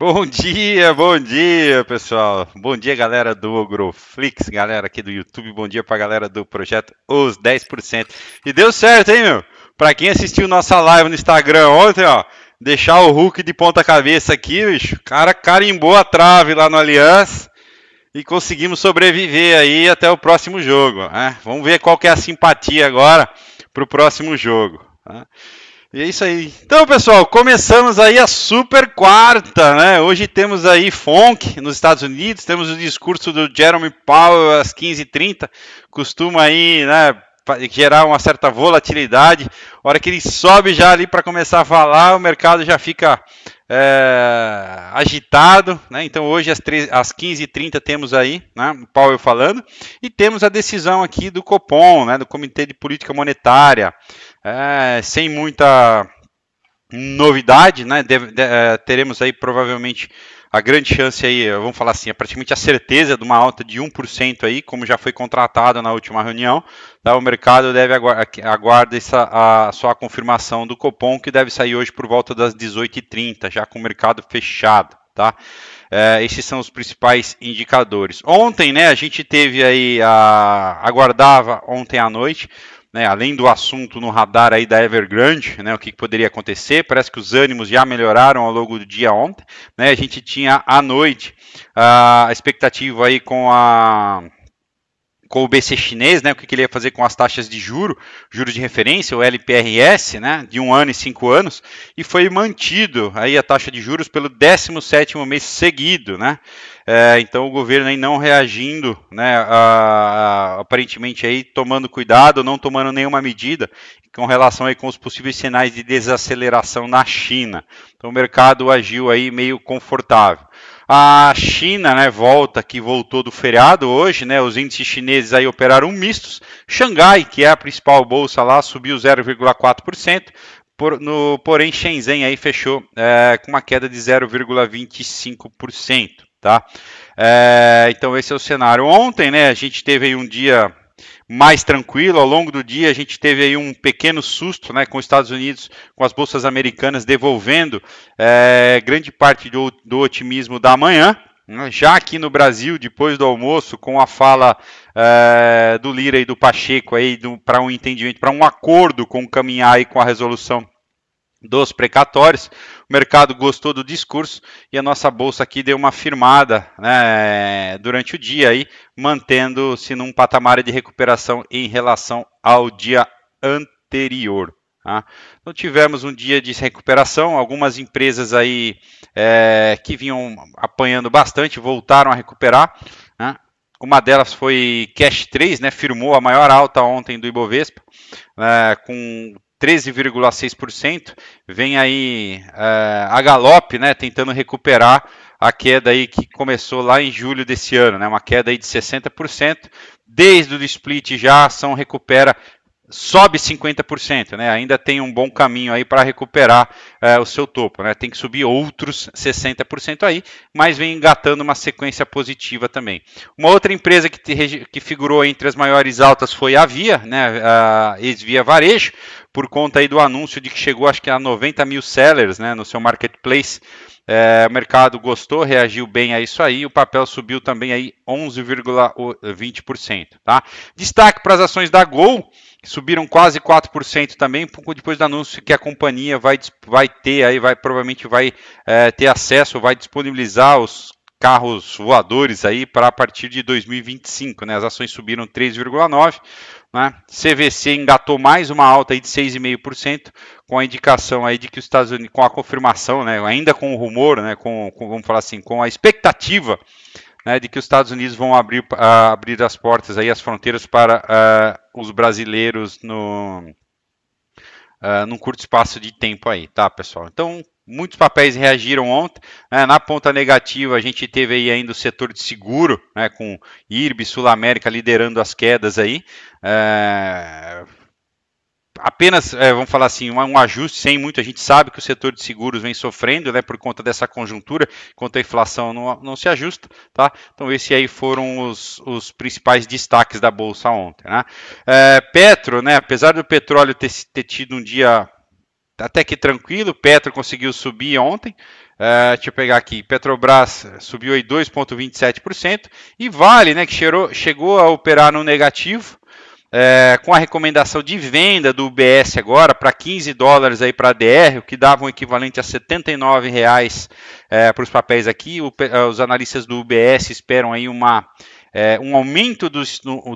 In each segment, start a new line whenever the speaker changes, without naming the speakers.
Bom dia, bom dia, pessoal. Bom dia, galera do Ogroflix, galera aqui do YouTube. Bom dia pra galera do projeto Os 10%. E deu certo, hein, meu? Pra quem assistiu nossa live no Instagram ontem, ó, deixar o Hulk de ponta cabeça aqui, bicho. O cara carimbou a trave lá no Aliança e conseguimos sobreviver aí até o próximo jogo. Né? Vamos ver qual que é a simpatia agora pro próximo jogo. Né? E é isso aí. Então, pessoal, começamos aí a super quarta, né? Hoje temos aí Fonk nos Estados Unidos, temos o discurso do Jeremy Powell às 15h30, costuma aí, né, gerar uma certa volatilidade. A hora que ele sobe já ali para começar a falar, o mercado já fica é, agitado, né? Então hoje às, às 15h30 temos aí, né, o Powell falando, e temos a decisão aqui do Copom, né, do Comitê de Política Monetária é, sem muita novidade, né? De, é, teremos aí provavelmente a grande chance aí, vamos falar assim, é praticamente a certeza de uma alta de 1% aí, como já foi contratado na última reunião. Tá? O mercado deve aguardar aguarda essa, a, só a confirmação do Copom, que deve sair hoje por volta das 18h30, já com o mercado fechado. Tá? É, esses são os principais indicadores. Ontem, né, a gente teve aí, a, aguardava ontem à noite, né, além do assunto no radar aí da Evergrande, né, o que, que, poderia acontecer, parece que os ânimos já melhoraram ao longo do dia ontem, né, a gente tinha à noite a expectativa aí com a com o BC chinês, né, o que, ele ia fazer com as taxas de juro, juros de referência, o LPRS, né, de um ano e cinco anos, e foi mantido aí a taxa de juros pelo 17º mês seguido, né, é, então o governo aí não reagindo, né, a, a, aparentemente aí tomando cuidado, não tomando nenhuma medida com relação aí com os possíveis sinais de desaceleração na China. Então o mercado agiu aí meio confortável. A China, né, volta que voltou do feriado hoje, né, os índices chineses aí operaram mistos. Xangai, que é a principal bolsa lá, subiu 0,4%. Por, no, porém, Shenzhen aí fechou é, com uma queda de 0,25%. Tá? É, então esse é o cenário. Ontem, né, a gente teve um dia mais tranquilo. Ao longo do dia, a gente teve aí um pequeno susto né, com os Estados Unidos, com as bolsas americanas devolvendo é, grande parte do, do, otimismo da manhã. Já aqui no Brasil, depois do almoço, com a fala é, do Lira e do Pacheco aí para um entendimento, para um acordo com caminhar aí com a resolução dos precatórios. Mercado gostou do discurso e a nossa bolsa aqui deu uma firmada né, durante o dia aí, mantendo-se num patamar de recuperação em relação ao dia anterior. Tá? Então tivemos um dia de recuperação, algumas empresas aí é, que vinham apanhando bastante voltaram a recuperar. Né? Uma delas foi Cash 3, né, firmou a maior alta ontem do Ibovespa, é, com 13,6%. Vem aí uh, a galope, né, tentando recuperar a queda aí que começou lá em julho desse ano, né, uma queda aí de 60%. Desde o split já a ação recupera sobe 50%, né? Ainda tem um bom caminho aí para recuperar é, o seu topo, né? Tem que subir outros 60% aí, mas vem engatando uma sequência positiva também. Uma outra empresa que, te, que figurou entre as maiores altas foi a Via, né? A ex-Via Varejo, por conta aí do anúncio de que chegou acho que a 90 mil sellers, né? No seu marketplace. É, o mercado gostou, reagiu bem a isso aí, o papel subiu também aí 11,20%, tá? Destaque para as ações da Gol, subiram quase 4% também, depois do anúncio que a companhia vai, vai ter, aí vai provavelmente vai é, ter acesso, vai disponibilizar os carros voadores aí para a partir de 2025, né? As ações subiram 3,9, né? CVC engatou mais uma alta aí de 6,5%, com a indicação aí de que os Estados Unidos, com a confirmação, né? Ainda com o rumor, né? Com, com vamos falar assim, com a expectativa né, de que os Estados Unidos vão abrir, abrir as portas aí, as fronteiras para os brasileiros no uh, num curto espaço de tempo aí, tá, pessoal? Então, muitos papéis reagiram ontem. Né, na ponta negativa, a gente teve aí ainda o setor de seguro, né, com IRB, Sul América liderando as quedas aí. É, apenas, é, vamos falar assim, um, ajuste sem muito. A gente sabe que o setor de seguros vem sofrendo, né, por conta dessa conjuntura, enquanto a inflação não, não se ajusta, tá? Então, esses aí foram os, os principais destaques da bolsa ontem, né? É, Petro, né, apesar do petróleo ter, ter tido um dia até que tranquilo. Petro conseguiu subir ontem. Uh, deixa eu pegar aqui. Petrobras subiu aí 2,27%. E Vale, né, que cheirou, chegou a operar no negativo. É, com a recomendação de venda do UBS agora para 15 dólares aí para a DR, o que dava um equivalente a 79 reais é, para os papéis aqui. O, os analistas do UBS esperam aí uma é, um aumento do,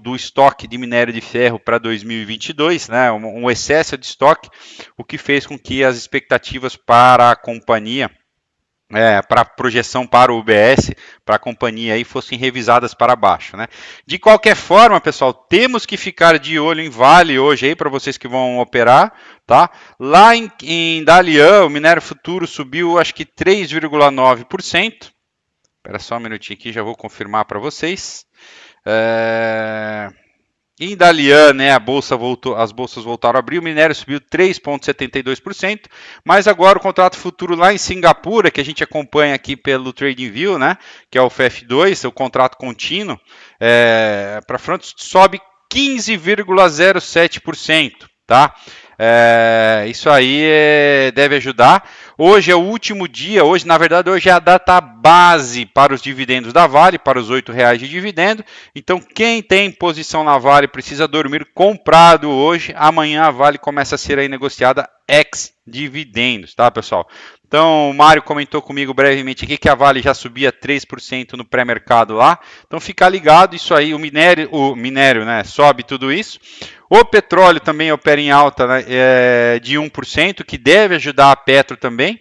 do, estoque de minério de ferro para 2022, né, um, um excesso de estoque, o que fez com que as expectativas para a companhia é, para projeção para o UBS, para a companhia aí, fossem revisadas para baixo. Né? De qualquer forma, pessoal, temos que ficar de olho em Vale hoje aí para vocês que vão operar. Tá? Lá em, em Dalian, o minério futuro subiu acho que 3,9%. Espera só um minutinho aqui, já vou confirmar para vocês. É... Em Dalian, né, a bolsa voltou, as bolsas voltaram a abrir, o minério subiu 3,72%, mas agora o contrato futuro lá em Singapura, que a gente acompanha aqui pelo TradingView, né, que é o FF2, o contrato contínuo, é, para front sobe 15,07%, tá? É, isso aí é, deve ajudar. Hoje é o último dia, hoje, na verdade, hoje é a data base para os dividendos da Vale, para os R$ reais de dividendo. Então, quem tem posição na Vale precisa dormir comprado hoje. Amanhã a Vale começa a ser aí negociada ex dividendos, tá, pessoal? Então, o Mário comentou comigo brevemente aqui que a Vale já subia 3% no pré-mercado lá. Então, fica ligado, isso aí, o minério, o minério, né, sobe tudo isso. O petróleo também opera em alta né, é, de 1%, que deve ajudar a Petro também.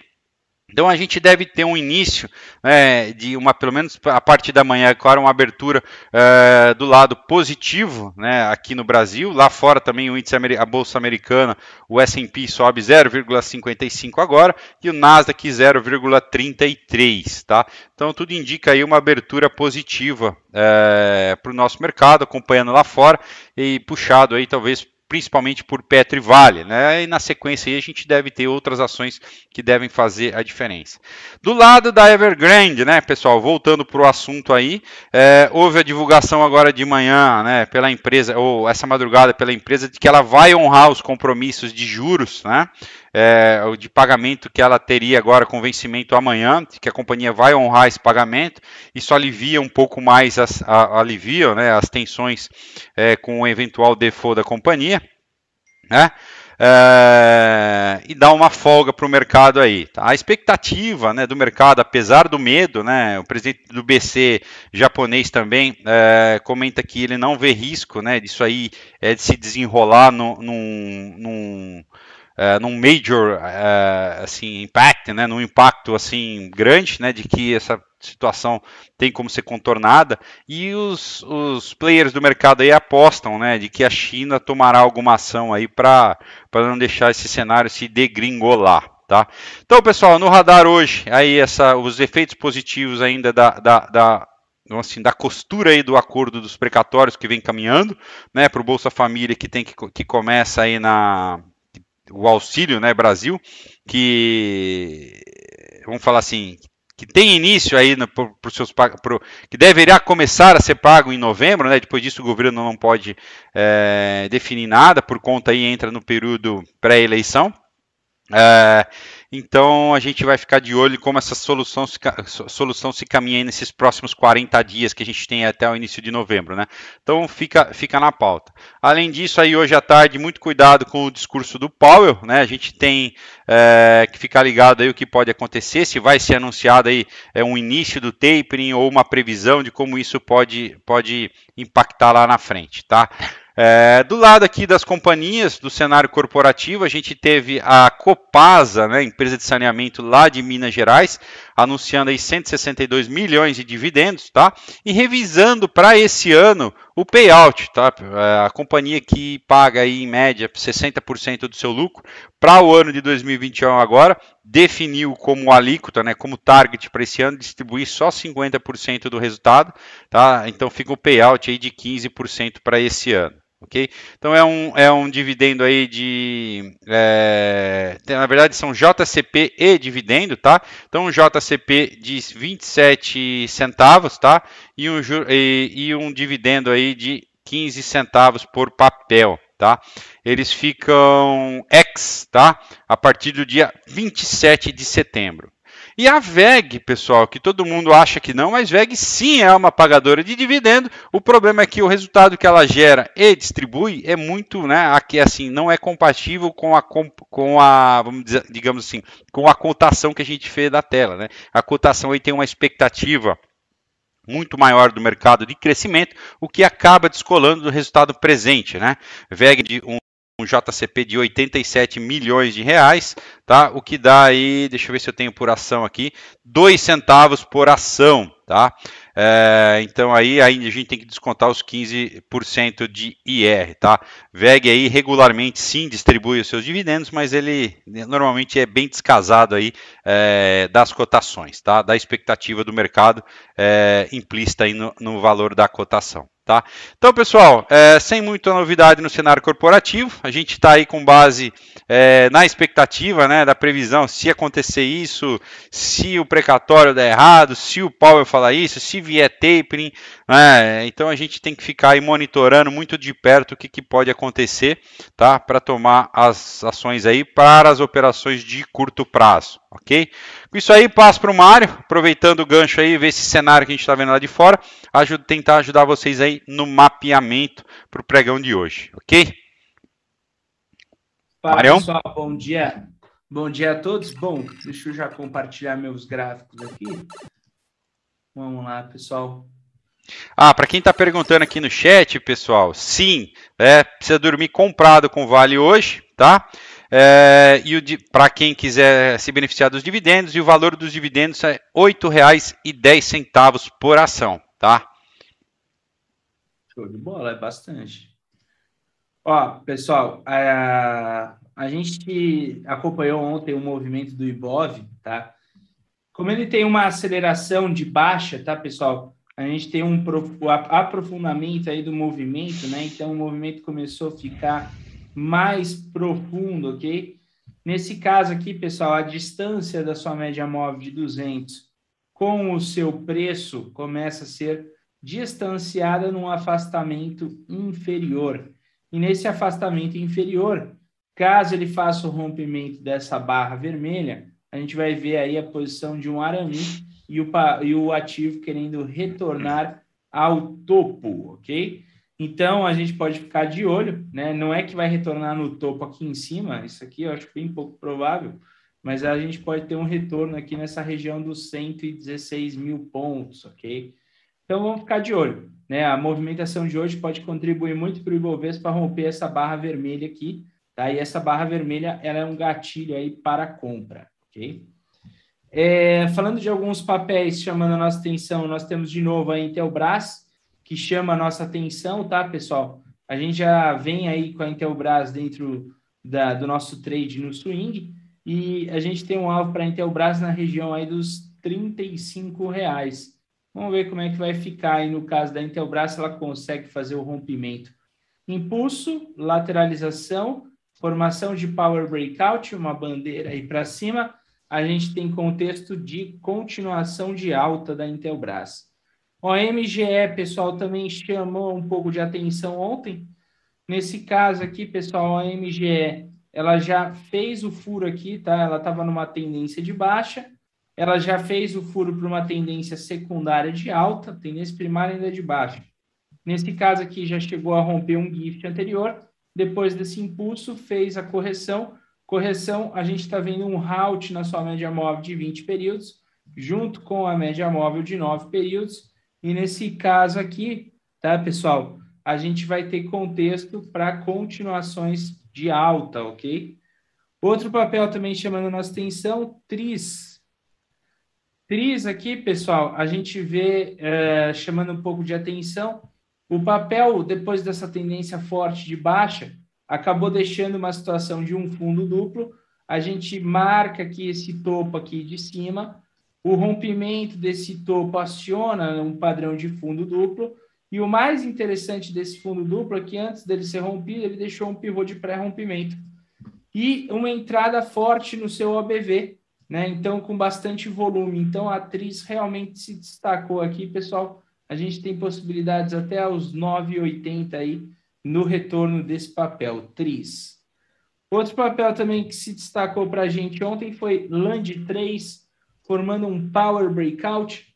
Então a gente deve ter um início né, de uma, pelo menos a partir da manhã, claro, uma abertura uh, do lado positivo né, aqui no Brasil. Lá fora também o índice a bolsa americana, o S&P sobe 0,55 agora e o Nasdaq 0,33, tá? Então tudo indica aí uma abertura positiva eh, para o nosso mercado, acompanhando lá fora e puxado aí talvez principalmente por Petro e Vale, né? E na sequência aí a gente deve ter outras ações que devem fazer a diferença. Do lado da Evergrande, né, pessoal, voltando para o assunto aí, é, houve a divulgação agora de manhã, né, pela empresa, ou essa madrugada pela empresa, de que ela vai honrar os compromissos de juros, né? É, de pagamento que ela teria agora com vencimento amanhã, que a companhia vai honrar esse pagamento, isso alivia um pouco mais as, a, alivia, né, as tensões é, com o eventual default da companhia né? É, e dá uma folga para o mercado aí. Tá? A expectativa né, do mercado, apesar do medo, né, o presidente do BC japonês também é, comenta que ele não vê risco né, disso aí é, de se desenrolar no, num, num, é, num major é, assim, impact, né, num impacto assim grande, né, de que essa situação tem como ser contornada e os, os players do mercado aí apostam, né, de que a China tomará alguma ação aí para não deixar esse cenário se degringolar. Tá? Então, pessoal, no radar hoje, aí essa, os efeitos positivos ainda da, da, da assim, da costura aí do acordo dos precatórios que vem caminhando, né, para o Bolsa Família que tem que, que começa aí na o auxílio, né, Brasil, que vamos falar assim, que tem início aí no, pro, pro seus, pro, que deverá começar a ser pago em novembro, né? Depois disso o governo não pode é, definir nada por conta aí entra no período pré-eleição. É, então a gente vai ficar de olho como essa solução se, solução se caminha nesses próximos 40 dias que a gente tem até o início de novembro, né? Então fica, fica na pauta. Além disso, aí hoje à tarde, muito cuidado com o discurso do Powell, né? A gente tem é, que ficar ligado aí o que pode acontecer, se vai ser anunciado aí é, um início do tapering ou uma previsão de como isso pode, pode impactar lá na frente, tá? É, do lado aqui das companhias, do cenário corporativo, a gente teve a Copasa, né, empresa de saneamento lá de Minas Gerais, anunciando aí 162 milhões de dividendos, tá? E revisando para esse ano o payout, tá? É, a companhia que paga aí em média 60% do seu lucro para o ano de 2021 agora, definiu como alíquota, né, como target para esse ano distribuir só 50% do resultado, tá? Então fica o payout aí de 15% para esse ano ok? Então é um, é um dividendo aí de, é, na verdade são JCP e dividendo, tá? Então um JCP de 27 centavos, tá? E um, e, e um dividendo aí de 15 centavos por papel, tá? Eles ficam ex, tá? A partir do dia 27 de setembro. E a VEG, pessoal, que todo mundo acha que não, mas VEG sim é uma pagadora de dividendo. O problema é que o resultado que ela gera e distribui é muito, né? Aqui assim, não é compatível com a com a, vamos dizer, digamos assim, com a cotação que a gente fez da tela, né? A cotação aí tem uma expectativa muito maior do mercado de crescimento, o que acaba descolando do resultado presente, né? VEG de um um JCP de 87 milhões de reais, tá? O que dá aí, deixa eu ver se eu tenho por ação aqui, 2 centavos por ação, tá? É, então aí a gente tem que descontar os 15% de IR, tá? VEG aí regularmente sim distribui os seus dividendos, mas ele normalmente é bem descasado aí é, das cotações, tá? Da expectativa do mercado é, implícita aí no, no valor da cotação. Tá? Então, pessoal, é, sem muita novidade no cenário corporativo, a gente está aí com base é, na expectativa né, da previsão, se acontecer isso, se o precatório der errado, se o Powell falar isso, se vier tapering, né, então a gente tem que ficar aí monitorando muito de perto o que, que pode acontecer tá, para tomar as ações aí para as operações de curto prazo ok? Com isso aí, passo para o Mário, aproveitando o gancho aí, ver esse cenário que a gente está vendo lá de fora, ajuda, tentar ajudar vocês aí no mapeamento para o pregão de hoje, ok?
Fala, Marião? pessoal, bom dia. Bom dia a todos. Bom, deixa eu já compartilhar meus gráficos aqui. Vamos lá, pessoal.
Ah, para quem está perguntando aqui no chat, pessoal, sim, é, precisa dormir comprado com Vale hoje, tá? É, e para quem quiser se beneficiar dos dividendos, e o valor dos dividendos é R$ 8,10 por ação, tá?
Show de bola, é bastante. Ó, pessoal, a, a gente acompanhou ontem o movimento do Ibov, tá? Como ele tem uma aceleração de baixa, tá, pessoal? A gente tem um aprofundamento aí do movimento, né? Então o movimento começou a ficar mais profundo, ok? Nesse caso aqui, pessoal, a distância da sua média móvel de 200 com o seu preço começa a ser distanciada num afastamento inferior. E nesse afastamento inferior, caso ele faça o rompimento dessa barra vermelha, a gente vai ver aí a posição de um arame e o, e o ativo querendo retornar ao topo, ok? Então, a gente pode ficar de olho, né? Não é que vai retornar no topo aqui em cima, isso aqui eu acho bem pouco provável, mas a gente pode ter um retorno aqui nessa região dos 116 mil pontos, ok? Então, vamos ficar de olho, né? A movimentação de hoje pode contribuir muito para o Ibovespa para romper essa barra vermelha aqui, tá? E essa barra vermelha, ela é um gatilho aí para compra, ok? É, falando de alguns papéis chamando a nossa atenção, nós temos de novo a Intelbras, que chama a nossa atenção, tá, pessoal? A gente já vem aí com a Intelbras dentro da, do nosso trade no swing e a gente tem um alvo para a Intelbras na região aí dos 35 reais. Vamos ver como é que vai ficar aí no caso da Intelbras, se ela consegue fazer o rompimento. Impulso, lateralização, formação de power breakout, uma bandeira aí para cima. A gente tem contexto de continuação de alta da Intelbras. O MGE, pessoal, também chamou um pouco de atenção ontem. Nesse caso aqui, pessoal, a MGE, ela já fez o furo aqui, tá? Ela estava numa tendência de baixa, ela já fez o furo para uma tendência secundária de alta, tendência primária ainda de baixa. Nesse caso aqui, já chegou a romper um gift anterior, depois desse impulso, fez a correção. Correção, a gente está vendo um halt na sua média móvel de 20 períodos, junto com a média móvel de 9 períodos, e nesse caso aqui, tá, pessoal, a gente vai ter contexto para continuações de alta, ok? Outro papel também chamando a nossa atenção, TRIS. TRIS aqui, pessoal, a gente vê é, chamando um pouco de atenção. O papel, depois dessa tendência forte de baixa, acabou deixando uma situação de um fundo duplo. A gente marca aqui esse topo aqui de cima, o rompimento desse topo aciona um padrão de fundo duplo. E o mais interessante desse fundo duplo é que antes dele ser rompido, ele deixou um pivô de pré-rompimento. E uma entrada forte no seu OBV, né? Então, com bastante volume. Então, a atriz realmente se destacou aqui, pessoal. A gente tem possibilidades até os 9,80 aí no retorno desse papel, TRIS. Outro papel também que se destacou para a gente ontem foi LAND 3, formando um Power Breakout.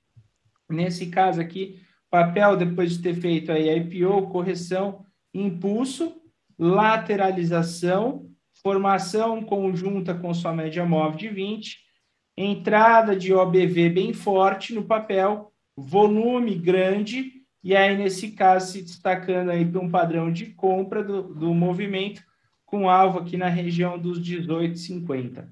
Nesse caso aqui, papel depois de ter feito aí IPO, correção, impulso, lateralização, formação conjunta com sua média móvel de 20, entrada de OBV bem forte no papel, volume grande, e aí nesse caso se destacando aí para um padrão de compra do, do movimento com alvo aqui na região dos 18,50.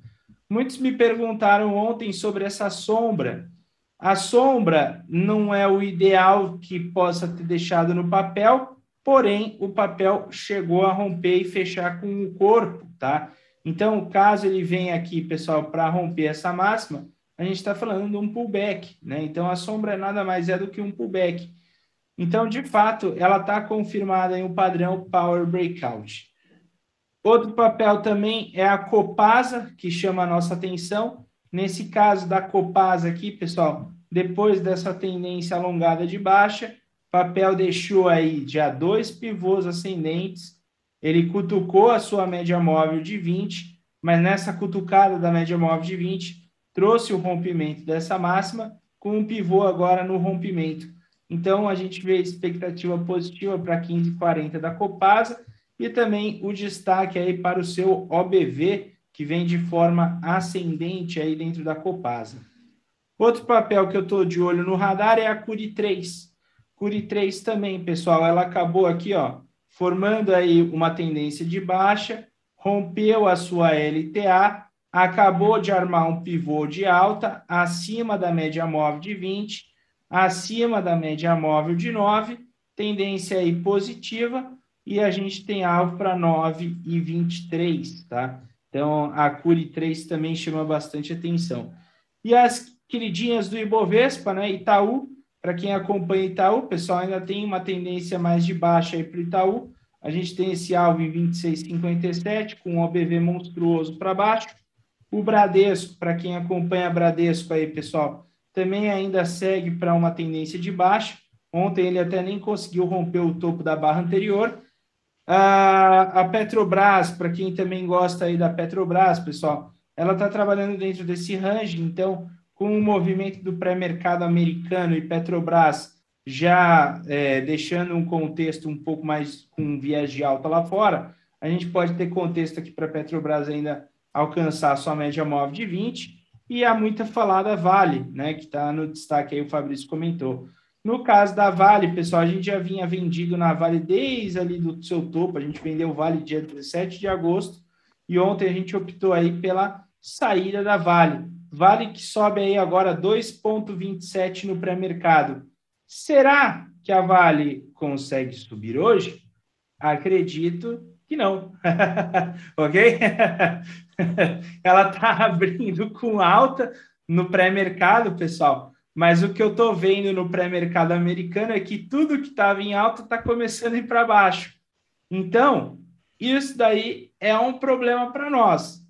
Muitos me perguntaram ontem sobre essa sombra. A sombra não é o ideal que possa ter deixado no papel, porém o papel chegou a romper e fechar com o corpo, tá? Então, caso ele venha aqui, pessoal, para romper essa máxima, a gente está falando de um pullback, né? Então, a sombra nada mais é do que um pullback. Então, de fato, ela está confirmada em um padrão Power Breakout. Outro papel também é a Copasa, que chama a nossa atenção. Nesse caso da Copasa aqui, pessoal, depois dessa tendência alongada de baixa, papel deixou aí já dois pivôs ascendentes, ele cutucou a sua média móvel de 20, mas nessa cutucada da média móvel de 20, trouxe o rompimento dessa máxima, com um pivô agora no rompimento. Então, a gente vê expectativa positiva para 15,40 da Copasa, e também o destaque aí para o seu OBV, que vem de forma ascendente aí dentro da Copasa. Outro papel que eu estou de olho no radar é a Curi 3. Curi 3 também, pessoal, ela acabou aqui, ó, formando aí uma tendência de baixa, rompeu a sua LTA, acabou de armar um pivô de alta acima da média móvel de 20, acima da média móvel de 9, tendência aí positiva, e a gente tem alvo para 9 e 23, tá? Então, a Curi 3 também chama bastante atenção. E as queridinhas do Ibovespa, né? Itaú, para quem acompanha Itaú, pessoal ainda tem uma tendência mais de baixa aí para o Itaú. A gente tem esse alvo em 26,57, com um OBV monstruoso para baixo. O Bradesco, para quem acompanha Bradesco aí, pessoal, também ainda segue para uma tendência de baixa. Ontem ele até nem conseguiu romper o topo da barra anterior, a, Petrobras, para quem também gosta aí da Petrobras, pessoal, ela está trabalhando dentro desse range, então, com o movimento do pré-mercado americano e Petrobras já é, deixando um contexto um pouco mais com viés de alta lá fora, a gente pode ter contexto aqui para a Petrobras ainda alcançar a sua média móvel de 20 e a muita falada Vale, né, que está no destaque aí, o Fabrício comentou. No caso da Vale, pessoal, a gente já vinha vendido na Vale desde ali do seu topo, a gente vendeu Vale dia 17 de agosto e ontem a gente optou aí pela saída da Vale. Vale que sobe aí agora 2,27 no pré-mercado. Será que a Vale consegue subir hoje? Acredito que não. ok? Ela está abrindo com alta no pré-mercado, pessoal. Mas o que eu estou vendo no pré-mercado americano é que tudo que estava em alta está começando a ir para baixo. Então, isso daí é um problema para nós.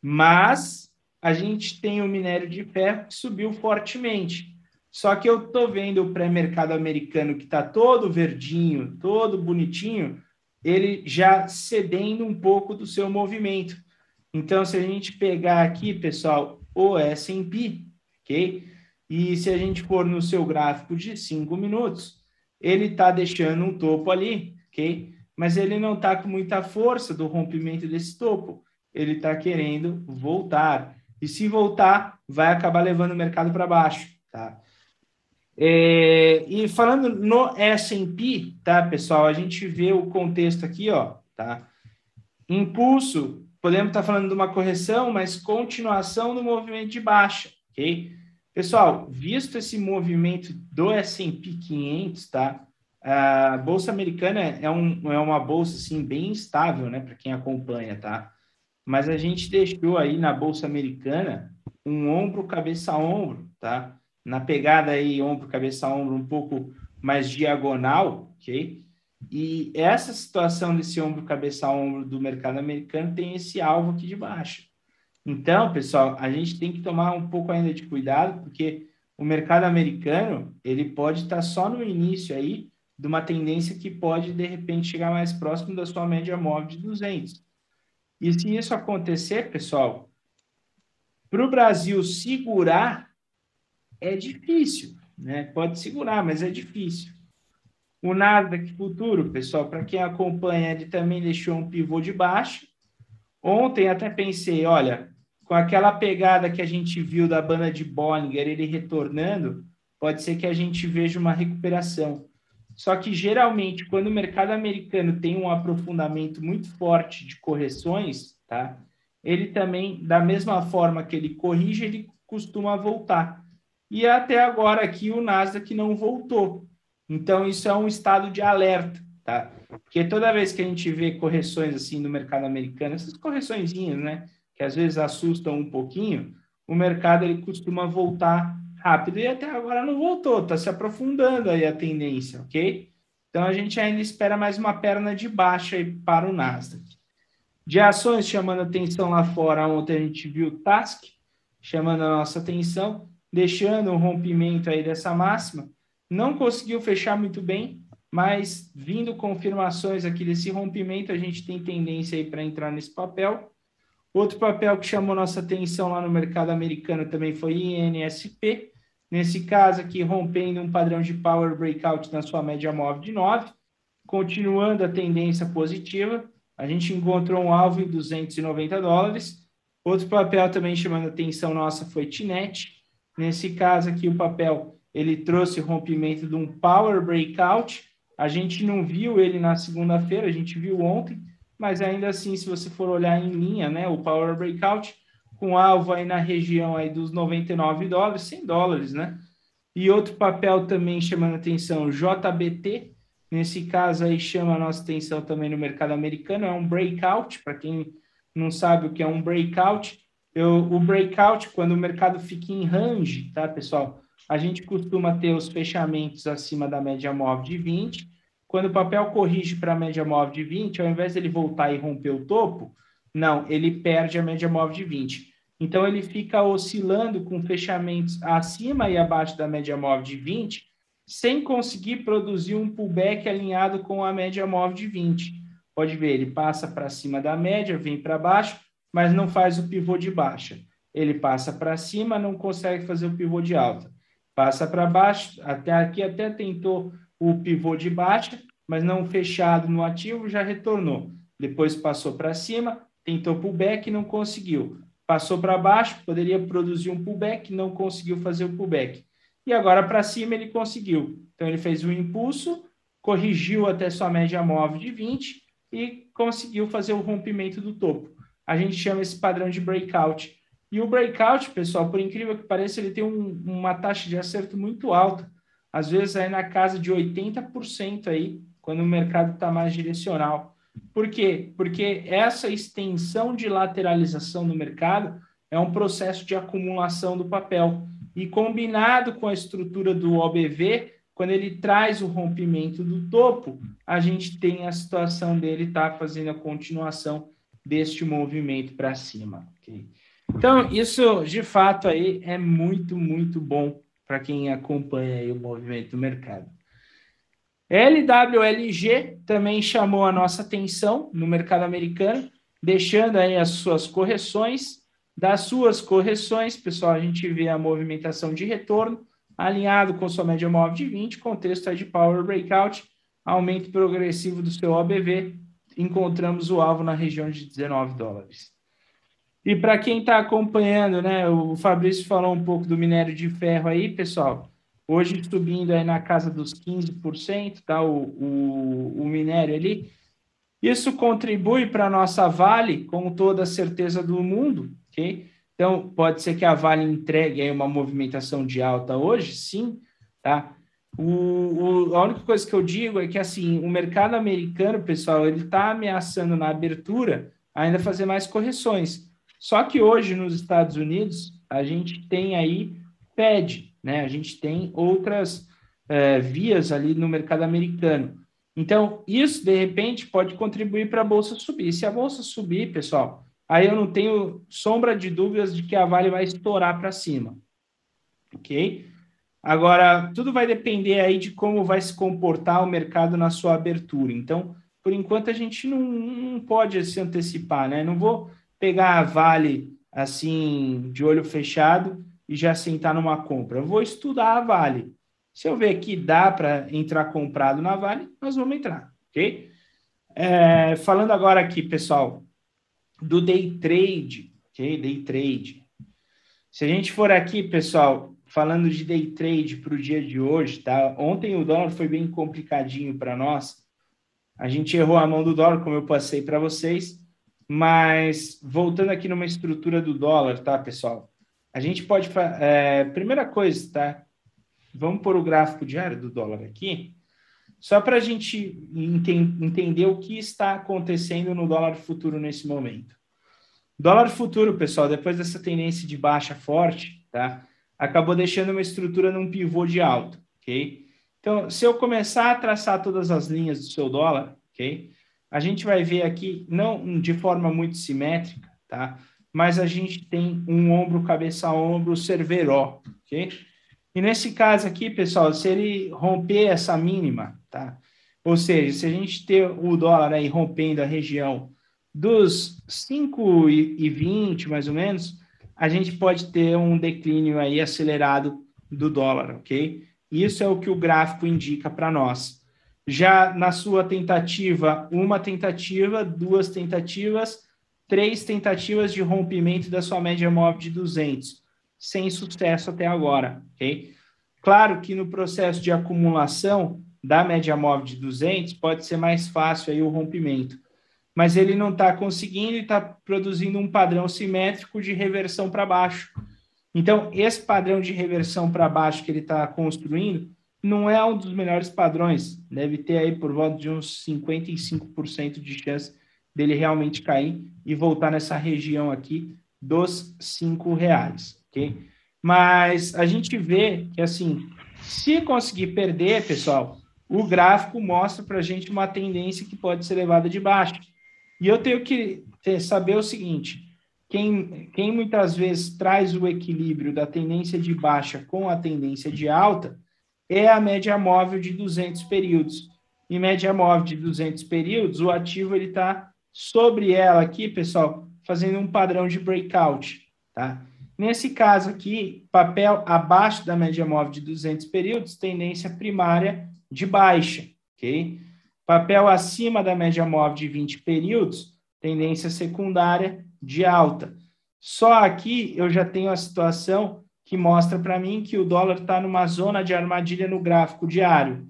Mas a gente tem o minério de ferro que subiu fortemente. Só que eu estou vendo o pré-mercado americano que está todo verdinho, todo bonitinho, ele já cedendo um pouco do seu movimento. Então, se a gente pegar aqui, pessoal, o S&P, ok? E se a gente for no seu gráfico de cinco minutos, ele está deixando um topo ali, ok? Mas ele não está com muita força do rompimento desse topo. Ele está querendo voltar. E se voltar, vai acabar levando o mercado para baixo, tá? É, e falando no S&P, tá, pessoal? A gente vê o contexto aqui, ó, tá? Impulso, podemos estar tá falando de uma correção, mas continuação do movimento de baixa, ok? Pessoal, visto esse movimento do S&P 500, tá? A bolsa americana é, um, é uma bolsa assim bem estável, né, para quem acompanha, tá? Mas a gente deixou aí na bolsa americana um ombro cabeça ombro, tá? Na pegada aí ombro cabeça ombro um pouco mais diagonal, ok? E essa situação desse ombro cabeça ombro do mercado americano tem esse alvo aqui de baixo. Então, pessoal, a gente tem que tomar um pouco ainda de cuidado, porque o mercado americano, ele pode estar só no início aí de uma tendência que pode, de repente, chegar mais próximo da sua média móvel de 200. E se isso acontecer, pessoal, para o Brasil segurar, é difícil, né? Pode segurar, mas é difícil. O Nasdaq futuro, pessoal, para quem acompanha, ele também deixou um pivô de baixo. Ontem até pensei, olha, com aquela pegada que a gente viu da banda de Bollinger, ele retornando, pode ser que a gente veja uma recuperação. Só que geralmente, quando o mercado americano tem um aprofundamento muito forte de correções, tá? Ele também, da mesma forma que ele corrige, ele costuma voltar. E até agora aqui o Nasdaq não voltou. Então isso é um estado de alerta, tá? Porque toda vez que a gente vê correções assim no mercado americano, essas correçõezinhas, né, que às vezes assustam um pouquinho, o mercado ele costuma voltar rápido e até agora não voltou, está se aprofundando aí a tendência, ok? Então a gente ainda espera mais uma perna de baixa aí para o Nasdaq. De ações chamando atenção lá fora, ontem a gente viu o Task chamando a nossa atenção, deixando um rompimento aí dessa máxima. Não conseguiu fechar muito bem, mas vindo confirmações aqui desse rompimento, a gente tem tendência aí para entrar nesse papel. Outro papel que chamou nossa atenção lá no mercado americano também foi INSP. Nesse caso aqui, rompendo um padrão de power breakout na sua média móvel de 9, continuando a tendência positiva. A gente encontrou um alvo em 290 dólares. Outro papel também chamando atenção nossa foi Tinet. Nesse caso aqui, o papel ele trouxe rompimento de um power breakout. A gente não viu ele na segunda-feira, a gente viu ontem, mas ainda assim, se você for olhar em linha, né, o Power Breakout, com alvo aí na região aí dos 99 dólares, 100 dólares, né? E outro papel também chamando atenção, JBT, nesse caso aí chama a nossa atenção também no mercado americano, é um breakout, para quem não sabe o que é um breakout, eu, o breakout, quando o mercado fica em range, tá, pessoal? A gente costuma ter os fechamentos acima da média móvel de 20, quando o papel corrige para a média móvel de 20, ao invés dele voltar e romper o topo, não, ele perde a média móvel de 20. Então, ele fica oscilando com fechamentos acima e abaixo da média móvel de 20, sem conseguir produzir um pullback alinhado com a média móvel de 20. Pode ver, ele passa para cima da média, vem para baixo, mas não faz o pivô de baixa. Ele passa para cima, não consegue fazer o pivô de alta. Passa para baixo, até aqui até tentou o pivô de baixa, mas não fechado no ativo, já retornou. Depois passou para cima, tentou pullback, não conseguiu. Passou para baixo, poderia produzir um pullback, não conseguiu fazer o pullback. E agora para cima ele conseguiu. Então ele fez um impulso, corrigiu até sua média móvel de 20 e conseguiu fazer o rompimento do topo. A gente chama esse padrão de breakout. E o breakout, pessoal, por incrível que pareça, ele tem um, uma taxa de acerto muito alta às vezes aí na casa de 80% aí, quando o mercado está mais direcional. Por quê? Porque essa extensão de lateralização no mercado é um processo de acumulação do papel. E combinado com a estrutura do OBV, quando ele traz o rompimento do topo, a gente tem a situação dele estar tá fazendo a continuação deste movimento para cima. Okay? Então, isso de fato aí é muito, muito bom para quem acompanha o movimento do mercado. LWLG também chamou a nossa atenção no mercado americano, deixando aí as suas correções. Das suas correções, pessoal, a gente vê a movimentação de retorno alinhado com sua média móvel de 20, contexto de Power Breakout, aumento progressivo do seu OBV, encontramos o alvo na região de 19 dólares. E para quem está acompanhando, né, o Fabrício falou um pouco do minério de ferro aí, pessoal. Hoje subindo aí na casa dos 15%, tá? O, o, o minério ali. Isso contribui para a nossa Vale com toda a certeza do mundo, ok? Então, pode ser que a Vale entregue aí uma movimentação de alta hoje, sim, tá? O, o, a única coisa que eu digo é que, assim, o mercado americano, pessoal, ele está ameaçando na abertura ainda fazer mais correções. Só que hoje nos Estados Unidos a gente tem aí Fed, né? A gente tem outras é, vias ali no mercado americano. Então, isso de repente pode contribuir para a bolsa subir. Se a bolsa subir, pessoal, aí eu não tenho sombra de dúvidas de que a Vale vai estourar para cima. Ok? Agora, tudo vai depender aí de como vai se comportar o mercado na sua abertura. Então, por enquanto, a gente não, não pode se antecipar, né? Não vou pegar a Vale assim, de olho fechado e já sentar numa compra. Eu vou estudar a Vale. Se eu ver que dá para entrar comprado na Vale, nós vamos entrar, ok? É, falando agora aqui, pessoal, do day trade, ok? Day trade. Se a gente for aqui, pessoal, falando de day trade para o dia de hoje, tá? Ontem o dólar foi bem complicadinho para nós. A gente errou a mão do dólar, como eu passei para vocês. Mas voltando aqui numa estrutura do dólar, tá, pessoal? A gente pode. É, primeira coisa, tá? Vamos pôr o gráfico diário do dólar aqui, só para a gente enten entender o que está acontecendo no dólar futuro nesse momento. Dólar futuro, pessoal, depois dessa tendência de baixa forte, tá? Acabou deixando uma estrutura num pivô de alta, ok? Então, se eu começar a traçar todas as linhas do seu dólar, ok? A gente vai ver aqui, não de forma muito simétrica, tá? Mas a gente tem um ombro, cabeça a ombro, cerveró, ok? E nesse caso aqui, pessoal, se ele romper essa mínima, tá? Ou seja, se a gente ter o dólar aí rompendo a região dos 5,20 mais ou menos, a gente pode ter um declínio aí acelerado do dólar, ok? Isso é o que o gráfico indica para nós. Já na sua tentativa, uma tentativa, duas tentativas, três tentativas de rompimento da sua média móvel de 200, sem sucesso até agora, ok? Claro que no processo de acumulação da média móvel de 200 pode ser mais fácil aí o rompimento, mas ele não está conseguindo e está produzindo um padrão simétrico de reversão para baixo. Então, esse padrão de reversão para baixo que ele está construindo não é um dos melhores padrões. Deve ter aí por volta de uns 55% de chance dele realmente cair e voltar nessa região aqui dos cinco reais, ok? Mas a gente vê que assim, se conseguir perder, pessoal, o gráfico mostra para a gente uma tendência que pode ser levada de baixo. E eu tenho que saber o seguinte: quem, quem muitas vezes traz o equilíbrio da tendência de baixa com a tendência de alta é a média móvel de 200 períodos. Em média móvel de 200 períodos, o ativo ele está sobre ela aqui, pessoal, fazendo um padrão de breakout, tá? Nesse caso aqui, papel abaixo da média móvel de 200 períodos, tendência primária de baixa, ok? Papel acima da média móvel de 20 períodos, tendência secundária de alta. Só aqui eu já tenho a situação que mostra para mim que o dólar está numa zona de armadilha no gráfico diário.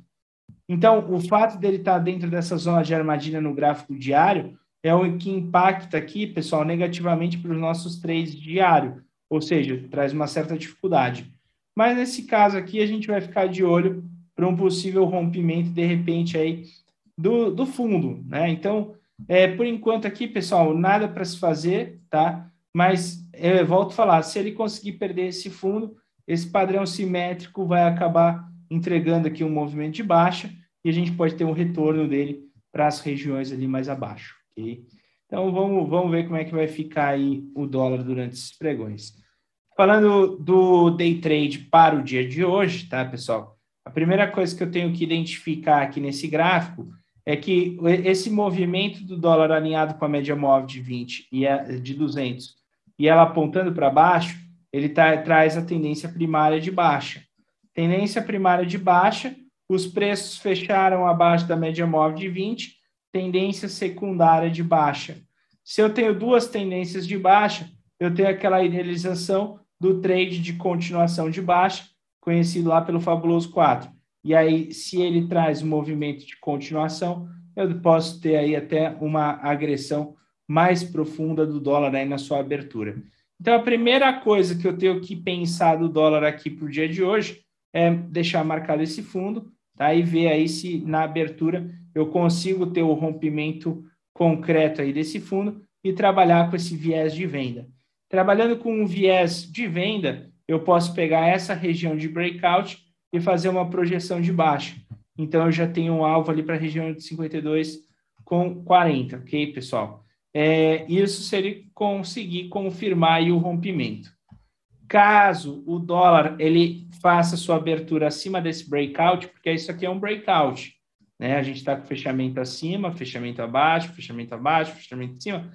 Então, o fato dele estar tá dentro dessa zona de armadilha no gráfico diário é o que impacta aqui, pessoal, negativamente para os nossos trades diário, ou seja, traz uma certa dificuldade. Mas nesse caso aqui, a gente vai ficar de olho para um possível rompimento, de repente, aí do, do fundo, né? Então, é, por enquanto aqui, pessoal, nada para se fazer, tá? Mas eu volto a falar, se ele conseguir perder esse fundo, esse padrão simétrico vai acabar entregando aqui um movimento de baixa e a gente pode ter um retorno dele para as regiões ali mais abaixo, ok? Então vamos, vamos ver como é que vai ficar aí o dólar durante esses pregões. Falando do day trade para o dia de hoje, tá, pessoal? A primeira coisa que eu tenho que identificar aqui nesse gráfico é que esse movimento do dólar alinhado com a média móvel de 20 e de 200 e ela apontando para baixo, ele tá, traz a tendência primária de baixa. Tendência primária de baixa, os preços fecharam abaixo da média móvel de 20, tendência secundária de baixa. Se eu tenho duas tendências de baixa, eu tenho aquela idealização do trade de continuação de baixa, conhecido lá pelo fabuloso 4. E aí, se ele traz um movimento de continuação, eu posso ter aí até uma agressão mais profunda do dólar aí na sua abertura. Então, a primeira coisa que eu tenho que pensar do dólar aqui para o dia de hoje é deixar marcado esse fundo, tá? E ver aí se na abertura eu consigo ter o rompimento concreto aí desse fundo e trabalhar com esse viés de venda. Trabalhando com um viés de venda, eu posso pegar essa região de breakout e fazer uma projeção de baixa. Então, eu já tenho um alvo ali para a região de 52 com 40, ok, pessoal? É, isso se ele conseguir confirmar o rompimento. Caso o dólar ele faça sua abertura acima desse breakout, porque isso aqui é um breakout, né? A gente está com fechamento acima, fechamento abaixo, fechamento abaixo, fechamento acima.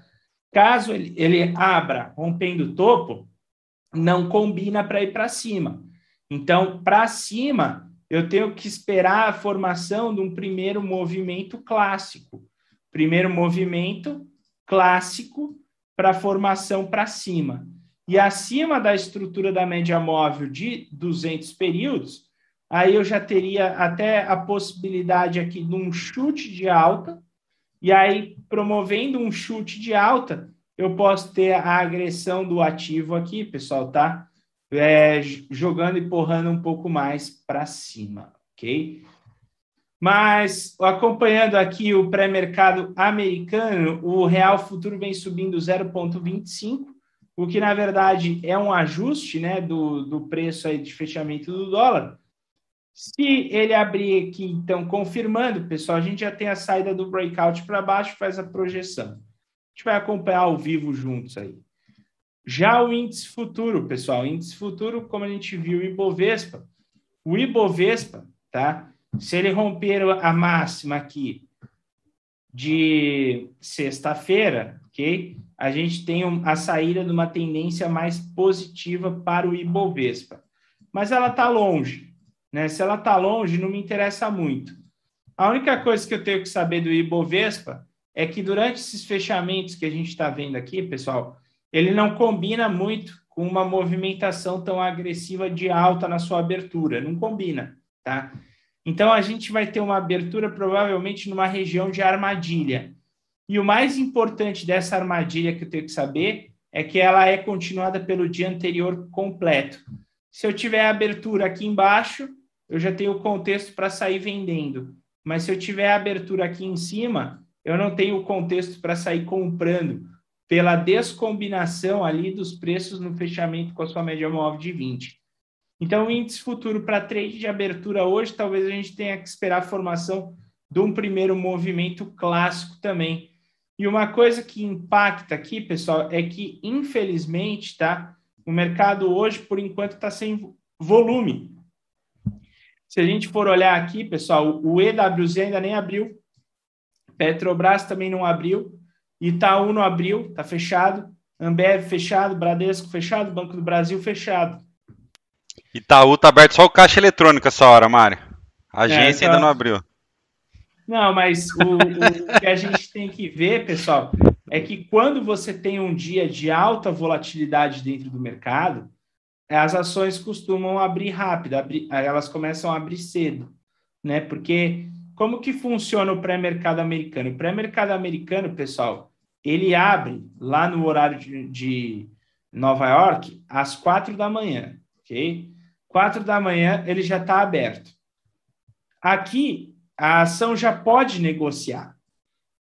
Caso ele, ele abra rompendo o topo, não combina para ir para cima. Então, para cima, eu tenho que esperar a formação de um primeiro movimento clássico. Primeiro movimento clássico para formação para cima. E acima da estrutura da média móvel de 200 períodos, aí eu já teria até a possibilidade aqui de um chute de alta, e aí promovendo um chute de alta, eu posso ter a agressão do ativo aqui, pessoal, tá? É, jogando e porrando um pouco mais para cima, ok? Mas acompanhando aqui o pré-mercado americano, o real futuro vem subindo 0,25, o que na verdade é um ajuste né, do, do preço aí de fechamento do dólar. Se ele abrir aqui, então, confirmando, pessoal, a gente já tem a saída do breakout para baixo, faz a projeção. A gente vai acompanhar ao vivo juntos aí. Já o índice futuro, pessoal, índice futuro, como a gente viu o Ibovespa, o Ibovespa, tá? Se ele romper a máxima aqui de sexta-feira, ok? A gente tem a saída de uma tendência mais positiva para o Ibovespa. Mas ela está longe, né? Se ela está longe, não me interessa muito. A única coisa que eu tenho que saber do Ibovespa é que durante esses fechamentos que a gente está vendo aqui, pessoal, ele não combina muito com uma movimentação tão agressiva de alta na sua abertura. Não combina, tá? Então a gente vai ter uma abertura provavelmente numa região de armadilha. E o mais importante dessa armadilha que eu tenho que saber é que ela é continuada pelo dia anterior completo. Se eu tiver abertura aqui embaixo, eu já tenho o contexto para sair vendendo. Mas se eu tiver abertura aqui em cima, eu não tenho o contexto para sair comprando, pela descombinação ali dos preços no fechamento com a sua média móvel de 20. Então, o índice futuro para trade de abertura hoje, talvez a gente tenha que esperar a formação de um primeiro movimento clássico também. E uma coisa que impacta aqui, pessoal, é que, infelizmente, tá? O mercado hoje, por enquanto, está sem volume. Se a gente for olhar aqui, pessoal, o EWZ ainda nem abriu, Petrobras também não abriu, Itaú não abriu, está fechado, Ambev fechado, Bradesco fechado, Banco do Brasil fechado.
Itaú tá aberto só o caixa eletrônico essa hora, Mário. A é, agência é, ainda não abriu.
Não, mas o, o, que a gente tem que ver, pessoal, é que quando você tem um dia de alta volatilidade dentro do mercado, as ações costumam abrir rápido, abrir, elas começam a abrir cedo, né? Porque como que funciona o pré-mercado americano? O pré-mercado americano, pessoal, ele abre lá no horário de, de Nova York às quatro da manhã, Quatro da manhã ele já está aberto. Aqui a ação já pode negociar.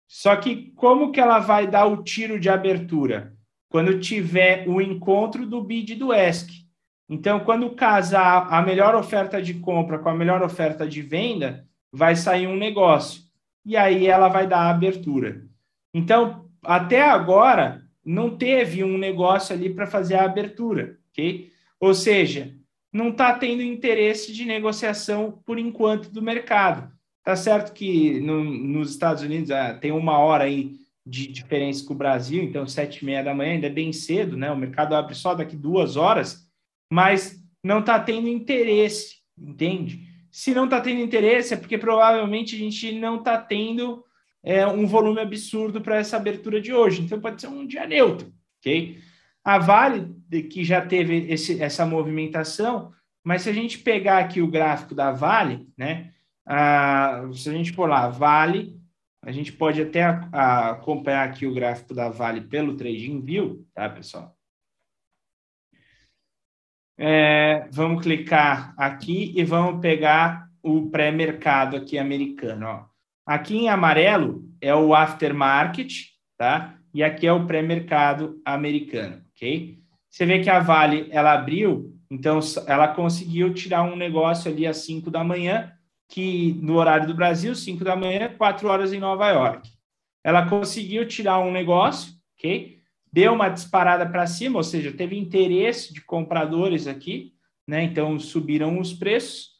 Só que como que ela vai dar o tiro de abertura? Quando tiver o encontro do bid do ESC. Então, quando casar a melhor oferta de compra com a melhor oferta de venda, vai sair um negócio. E aí ela vai dar a abertura. Então, até agora, não teve um negócio ali para fazer a abertura, ok? Ou seja, não está tendo interesse de negociação por enquanto do mercado. Tá certo que no, nos Estados Unidos ah, tem uma hora aí de diferença com o Brasil, então sete e meia da manhã ainda é bem cedo, né? O mercado abre só daqui duas horas, mas não está tendo interesse, entende? Se não está tendo interesse é porque provavelmente a gente não está tendo é, um volume absurdo para essa abertura de hoje. Então pode ser um dia neutro, ok? A Vale, que já teve esse, essa movimentação, mas se a gente pegar aqui o gráfico da Vale, né? Ah, se a gente for lá, Vale, a gente pode até acompanhar aqui o gráfico da Vale pelo TradingView, tá, pessoal? É, vamos clicar aqui e vamos pegar o pré-mercado aqui americano. Ó. Aqui em amarelo é o aftermarket, tá? E aqui é o pré-mercado americano Você vê que a Vale, ela abriu, então ela conseguiu tirar um negócio ali às 5 da manhã, que no horário do Brasil, 5 da manhã, 4 horas em Nova York. Ela conseguiu tirar um negócio, ok? deu uma disparada para cima, ou seja, teve interesse de compradores aqui, né? Então subiram os preços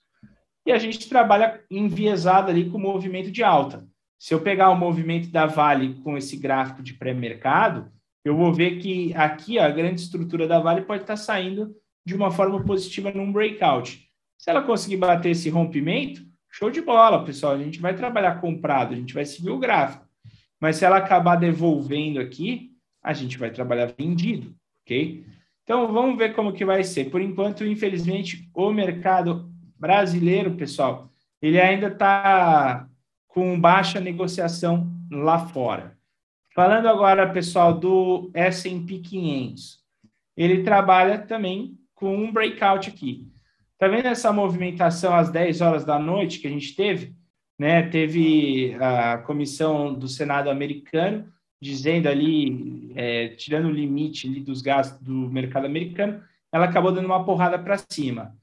e a gente trabalha enviesado ali com o movimento de alta. Se eu pegar o movimento da Vale com esse gráfico de pré-mercado, eu vou ver que aqui a grande estrutura da Vale pode estar saindo de uma forma positiva num breakout. Se ela conseguir bater esse rompimento, show de bola, pessoal. A gente vai trabalhar comprado, a gente vai seguir o gráfico. Mas se ela acabar devolvendo aqui, a gente vai trabalhar vendido, ok? Então vamos ver como que vai ser. Por enquanto, infelizmente, o mercado brasileiro, pessoal, ele ainda está com baixa negociação lá fora. Falando agora, pessoal, do S&P 500, ele trabalha também com um breakout aqui. Tá vendo essa movimentação às 10 horas da noite que a gente teve? Né? Teve a comissão do Senado americano dizendo ali, é, tirando o limite ali dos gastos do mercado americano, ela acabou dando uma porrada para cima.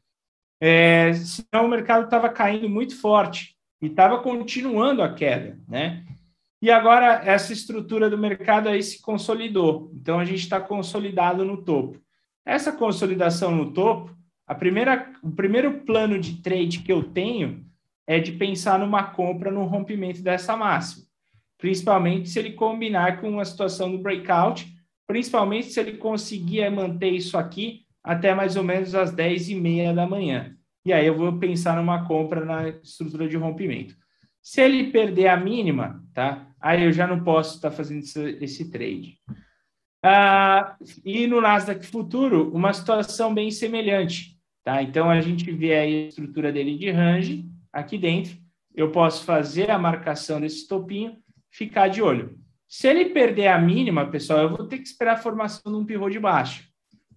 É, senão o mercado estava caindo muito forte e estava continuando a queda, né? E agora essa estrutura do mercado aí se consolidou. Então a gente está consolidado no topo. Essa consolidação no topo, a primeira, o primeiro plano de trade que eu tenho é de pensar numa compra no rompimento dessa máxima, principalmente se ele combinar com a situação do breakout, principalmente se ele conseguir manter isso aqui até mais ou menos às 10 e meia da manhã. E aí eu vou pensar numa compra na estrutura de rompimento. Se ele perder a mínima, tá? Aí eu já não posso estar fazendo esse, esse trade. Ah, e no Nasdaq Futuro, uma situação bem semelhante. Tá? Então, a gente vê aí a estrutura dele de range aqui dentro. Eu posso fazer a marcação desse topinho, ficar de olho. Se ele perder a mínima, pessoal, eu vou ter que esperar a formação de um pivô de baixo.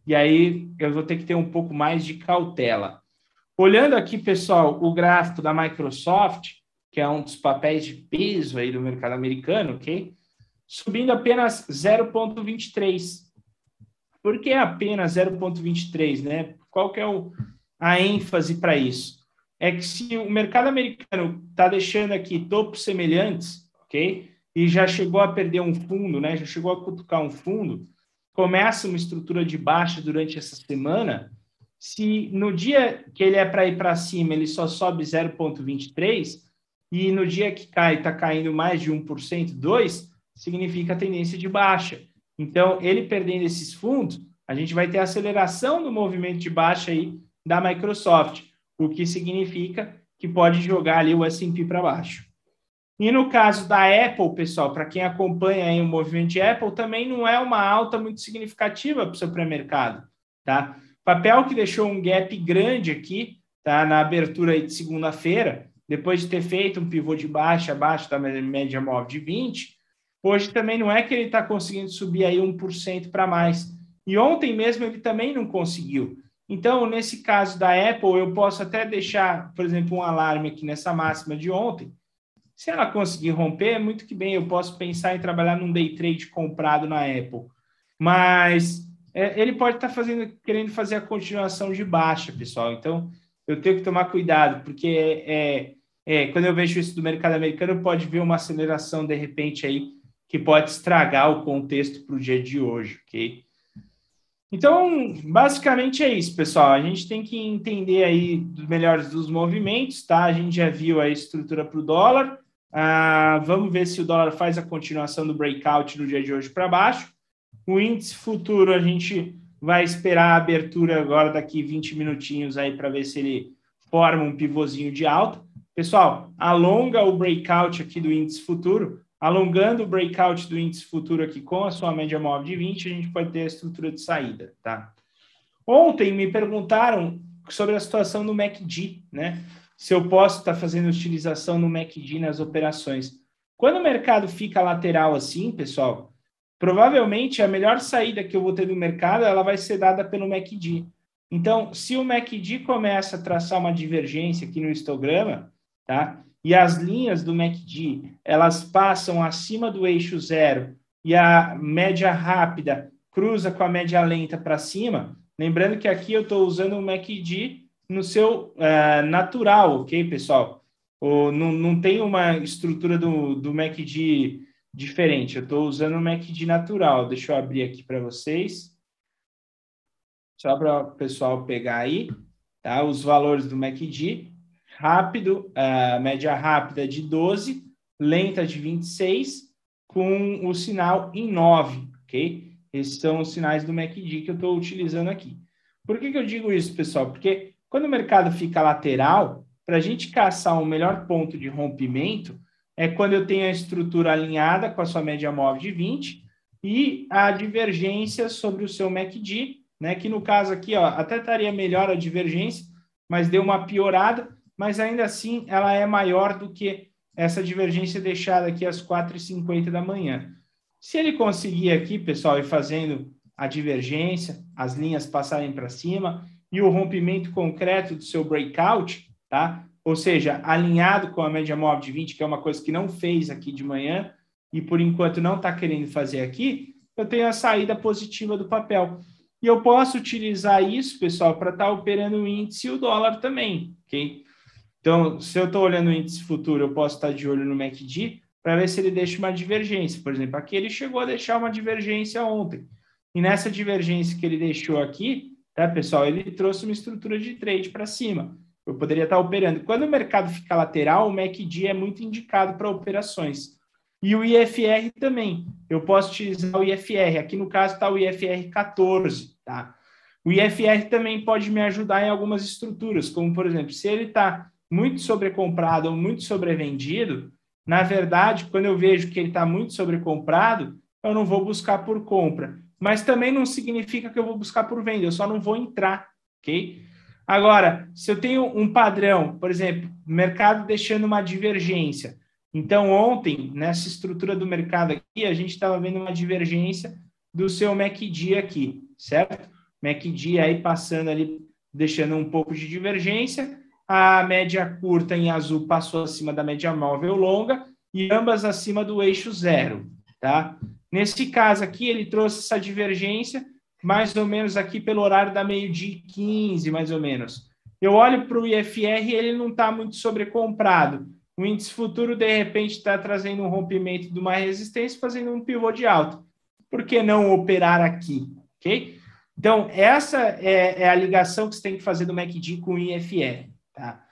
E aí eu vou ter que ter um pouco mais de cautela. Olhando aqui, pessoal, o gráfico da Microsoft, que é um dos papéis de peso aí do mercado americano, ok? subindo apenas 0,23. Por que apenas 0,23, né? Qual que é o, a ênfase para isso? É que se o mercado americano está deixando aqui topos semelhantes, ok? E já chegou a perder um fundo, né? Já chegou a cutucar um fundo, começa uma estrutura de baixa durante essa semana. Se no dia que ele é para ir para cima, ele só sobe 0,23, e no dia que cai, está caindo mais de 1%, 2%, significa tendência de baixa. Então, ele perdendo esses fundos, a gente vai ter aceleração do movimento de baixa aí da Microsoft, o que significa que pode jogar ali o S&P para baixo. E no caso da Apple, pessoal, para quem acompanha aí o movimento de Apple, também não é uma alta muito significativa para o seu pré-mercado, tá? Papel que deixou um gap grande aqui, tá? Na abertura de segunda-feira, depois de ter feito um pivô de baixa abaixo da média móvel de 20, Hoje também não é que ele está conseguindo subir aí 1% para mais. E ontem mesmo ele também não conseguiu. Então, nesse caso da Apple, eu posso até deixar, por exemplo, um alarme aqui nessa máxima de ontem. Se ela conseguir romper, muito que bem, eu posso pensar em trabalhar num day trade comprado na Apple. Mas é, ele pode estar tá fazendo, querendo fazer a continuação de baixa, pessoal. Então, eu tenho que tomar cuidado, porque é, é, quando eu vejo isso do mercado americano, pode ver uma aceleração de repente aí que pode estragar o contexto para o dia de hoje, ok? Então, basicamente é isso, pessoal. A gente tem que entender aí dos melhores dos movimentos, tá? A gente já viu a estrutura para o dólar. Ah, vamos ver se o dólar faz a continuação do breakout no dia de hoje para baixo. O índice futuro, a gente vai esperar a abertura agora daqui 20 minutinhos aí para ver se ele forma um pivôzinho de alta. Pessoal, alonga o breakout aqui do índice futuro Alongando o breakout do índice futuro aqui com a sua média móvel de 20, a gente pode ter a estrutura de saída, tá? Ontem me perguntaram sobre a situação no MACD, né? Se eu posso estar fazendo utilização no MACD nas operações. Quando o mercado fica lateral assim, pessoal, provavelmente a melhor saída que eu vou ter do mercado, ela vai ser dada pelo MACD. Então, se o MACD começa a traçar uma divergência aqui no histograma, tá? e as linhas do MACD elas passam acima do eixo zero e a média rápida cruza com a média lenta para cima, lembrando que aqui eu estou usando o MACD no seu uh, natural, ok, pessoal? Ou não, não tem uma estrutura do, do MACD diferente. Eu estou usando o MACD natural. Deixa eu abrir aqui para vocês. Só para o pessoal pegar aí, tá? Os valores do MACD. Rápido, uh, média rápida de 12, lenta de 26, com o sinal em 9, ok? Esses são os sinais do MACD que eu estou utilizando aqui. Por que, que eu digo isso, pessoal? Porque quando o mercado fica lateral, para a gente caçar um melhor ponto de rompimento, é quando eu tenho a estrutura alinhada com a sua média móvel de 20 e a divergência sobre o seu MACD, né? Que no caso aqui, ó, até estaria melhor a divergência, mas deu uma piorada, mas ainda assim ela é maior do que essa divergência deixada aqui às 4h50 da manhã. Se ele conseguir aqui, pessoal, ir fazendo a divergência, as linhas passarem para cima e o rompimento concreto do seu breakout, tá? ou seja, alinhado com a média móvel de 20, que é uma coisa que não fez aqui de manhã e por enquanto não está querendo fazer aqui, eu tenho a saída positiva do papel. E eu posso utilizar isso, pessoal, para estar tá operando o índice e o dólar também, ok? Então, se eu estou olhando o índice futuro, eu posso estar tá de olho no MACD para ver se ele deixa uma divergência. Por exemplo, aqui ele chegou a deixar uma divergência ontem. E nessa divergência que ele deixou aqui, tá, pessoal, ele trouxe uma estrutura de trade para cima eu poderia estar operando. Quando o mercado fica lateral, o MACD é muito indicado para operações. E o IFR também. Eu posso utilizar o IFR. Aqui no caso está o IFR 14, tá? O IFR também pode me ajudar em algumas estruturas, como por exemplo, se ele está muito sobrecomprado ou muito sobrevendido, na verdade, quando eu vejo que ele está muito sobrecomprado, eu não vou buscar por compra. Mas também não significa que eu vou buscar por venda, eu só não vou entrar, ok? Agora, se eu tenho um padrão, por exemplo, mercado deixando uma divergência. Então, ontem, nessa estrutura do mercado aqui, a gente estava vendo uma divergência do seu MACD aqui, certo? MACD aí passando ali, deixando um pouco de divergência. A média curta em azul passou acima da média móvel longa e ambas acima do eixo zero, tá? Nesse caso aqui, ele trouxe essa divergência mais ou menos aqui pelo horário da meio-dia 15, mais ou menos. Eu olho para o IFR e ele não está muito sobrecomprado. O índice futuro, de repente, está trazendo um rompimento de uma resistência, fazendo um pivô de alta. Por que não operar aqui? Ok? Então, essa é, é a ligação que você tem que fazer do MACD com o IFR. Tá?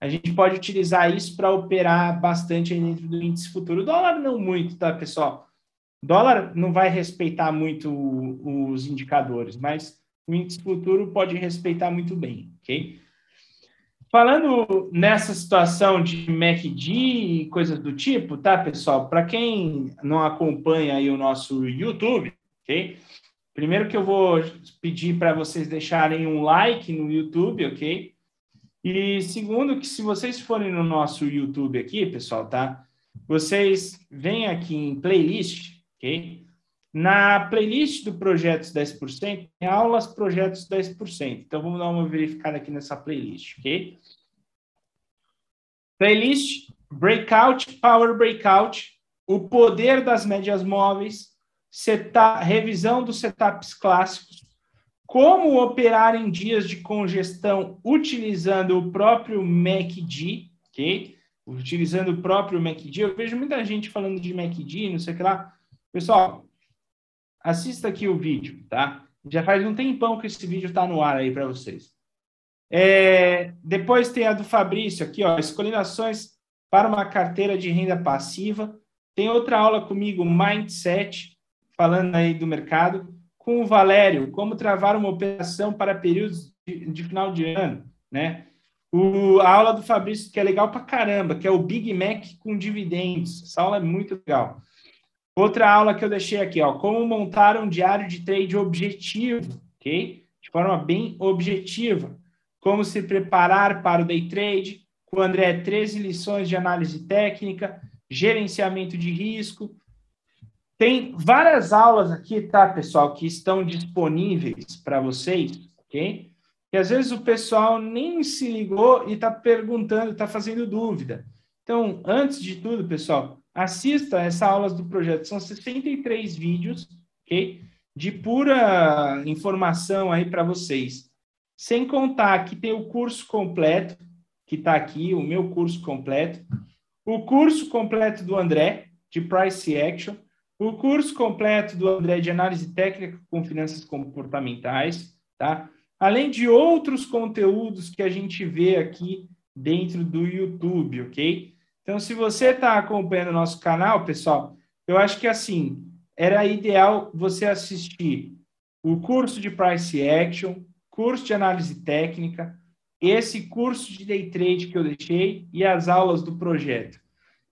A gente pode utilizar isso para operar bastante dentro do índice futuro. O dólar não muito, tá, pessoal? Dólar não vai respeitar muito os indicadores, mas o índice futuro pode respeitar muito bem, ok? Falando nessa situação de MACD e coisas do tipo, tá, pessoal? Para quem não acompanha aí o nosso YouTube, ok? Primeiro que eu vou pedir para vocês deixarem um like no YouTube, ok? E segundo que se vocês forem no nosso YouTube aqui, pessoal, tá? Vocês vêm aqui em playlist, ok? Na playlist do Projetos 10%, tem aulas Projetos 10%. Então, vamos dar uma verificada aqui nessa playlist, ok? Playlist Breakout, Power Breakout, o poder das médias móveis, setup, revisão dos setups clássicos, como operar em dias de congestão utilizando o próprio MACD, ok? Utilizando o próprio MACD. Eu vejo muita gente falando de MACD, não sei o que lá. Pessoal, assista aqui o vídeo, tá? Já faz um tempão que esse vídeo está no ar aí para vocês. É, depois tem a do Fabrício aqui, ó, escolhendo ações para uma carteira de renda passiva. Tem outra aula comigo, Mindset, falando aí do mercado. Com o Valério, como travar uma operação para períodos de, de final de ano, né? O, a aula do Fabrício, que é legal para caramba, que é o Big Mac com dividendos. Essa aula é muito legal. Outra aula que eu deixei aqui, ó, como montar um diário de trade objetivo, ok? De forma bem objetiva. Como se preparar para o day trade, com o André 13 lições de análise técnica, gerenciamento de risco. Tem várias aulas aqui, tá, pessoal, que estão disponíveis para vocês, ok? E às vezes o pessoal nem se ligou e está perguntando, está fazendo dúvida. Então, antes de tudo, pessoal, assista essas aulas do projeto. São 63 vídeos, ok? De pura informação aí para vocês. Sem contar que tem o curso completo, que está aqui, o meu curso completo. O curso completo do André, de Price Action, o curso completo do André de análise técnica com finanças comportamentais, tá? Além de outros conteúdos que a gente vê aqui dentro do YouTube, ok? Então, se você está acompanhando o nosso canal, pessoal, eu acho que assim, era ideal você assistir o curso de Price Action, curso de análise técnica, esse curso de day trade que eu deixei e as aulas do projeto.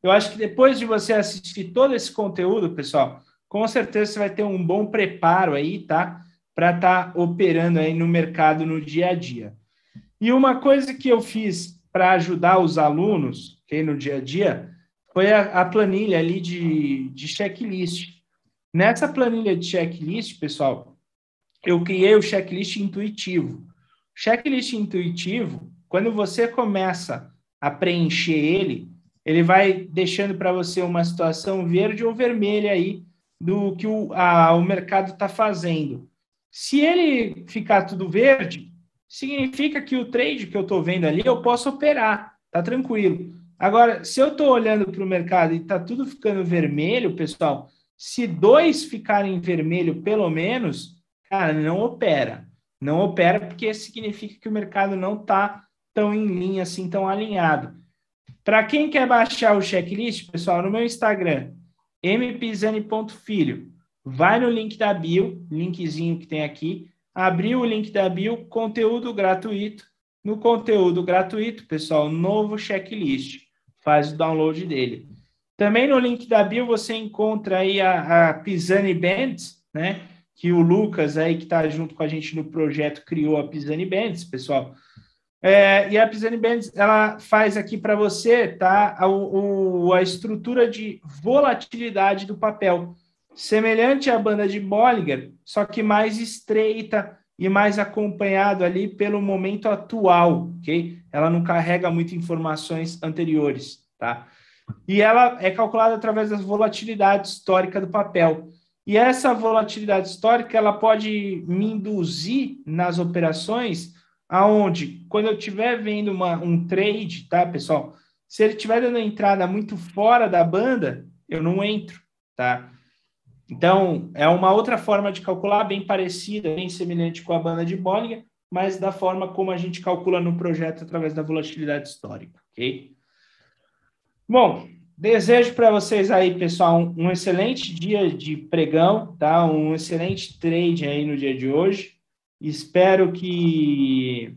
Eu acho que depois de você assistir todo esse conteúdo, pessoal, com certeza você vai ter um bom preparo aí, tá? Para estar tá operando aí no mercado no dia a dia. E uma coisa que eu fiz para ajudar os alunos okay, no dia a dia foi a, a planilha ali de, de checklist. Nessa planilha de checklist, pessoal, eu criei o checklist intuitivo. Checklist intuitivo, quando você começa a preencher ele, ele vai deixando para você uma situação verde ou vermelha aí do que o, a, o mercado está fazendo. Se ele ficar tudo verde, significa que o trade que eu estou vendo ali eu posso operar, tá tranquilo. Agora, se eu estou olhando para o mercado e está tudo ficando vermelho, pessoal, se dois ficarem vermelho pelo menos, cara, não opera. Não opera porque significa que o mercado não está tão em linha assim, tão alinhado. Para quem quer baixar o checklist, pessoal, no meu Instagram, mpizani.filho, vai no link da bio, linkzinho que tem aqui, abriu o link da bio, conteúdo gratuito. No conteúdo gratuito, pessoal, novo checklist. Faz o download dele. Também no link da bio você encontra aí a, a Pisani Bands, né? Que o Lucas aí que está junto com a gente no projeto criou a Pisani Bands, pessoal. É, e a Pisani Bands, ela faz aqui para você, tá? A, o, a estrutura de volatilidade do papel, semelhante à banda de Bollinger, só que mais estreita e mais acompanhado ali pelo momento atual, ok? Ela não carrega muitas informações anteriores, tá? E ela é calculada através da volatilidade histórica do papel. E essa volatilidade histórica, ela pode me induzir nas operações aonde, quando eu estiver vendo uma, um trade, tá, pessoal? Se ele estiver dando entrada muito fora da banda, eu não entro, tá? Então, é uma outra forma de calcular, bem parecida, bem semelhante com a banda de Bollinger, mas da forma como a gente calcula no projeto através da volatilidade histórica, ok? Bom, desejo para vocês aí, pessoal, um, um excelente dia de pregão, tá? Um excelente trade aí no dia de hoje. Espero que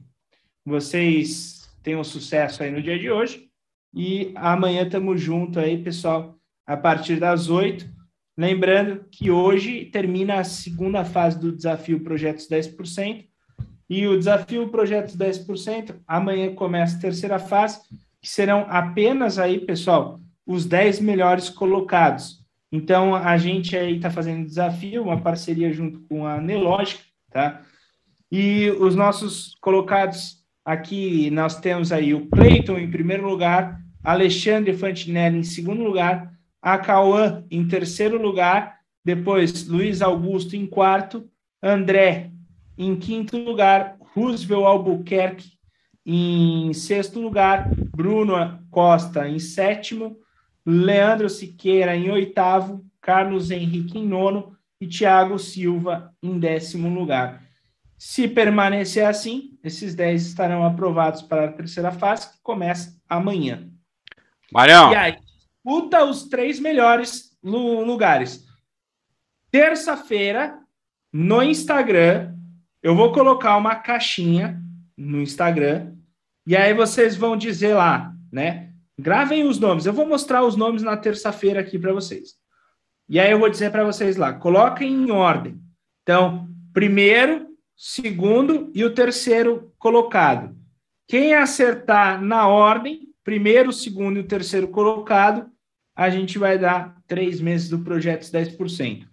vocês tenham sucesso aí no dia de hoje. E amanhã estamos juntos aí, pessoal, a partir das oito. Lembrando que hoje termina a segunda fase do desafio Projetos 10%. E o desafio Projetos 10%, amanhã começa a terceira fase, que serão apenas aí, pessoal, os 10 melhores colocados. Então, a gente aí está fazendo desafio, uma parceria junto com a Nelogic, tá? E os nossos colocados aqui, nós temos aí o Cleiton em primeiro lugar, Alexandre Fantinelli em segundo lugar, a Cauã em terceiro lugar, depois Luiz Augusto em quarto, André em quinto lugar, Roosevelt Albuquerque em sexto lugar, Bruno Costa em sétimo, Leandro Siqueira em oitavo, Carlos Henrique em nono e Thiago Silva em décimo lugar. Se permanecer assim, esses 10 estarão aprovados para a terceira fase, que começa amanhã.
Marião.
E aí, disputa os três melhores lugares. Terça-feira, no Instagram, eu vou colocar uma caixinha no Instagram, e aí vocês vão dizer lá, né? Gravem os nomes. Eu vou mostrar os nomes na terça-feira aqui para vocês. E aí eu vou dizer para vocês lá, coloquem em ordem. Então, primeiro, segundo e o terceiro colocado. Quem acertar na ordem, primeiro, segundo e o terceiro colocado, a gente vai dar três meses do projeto 10%.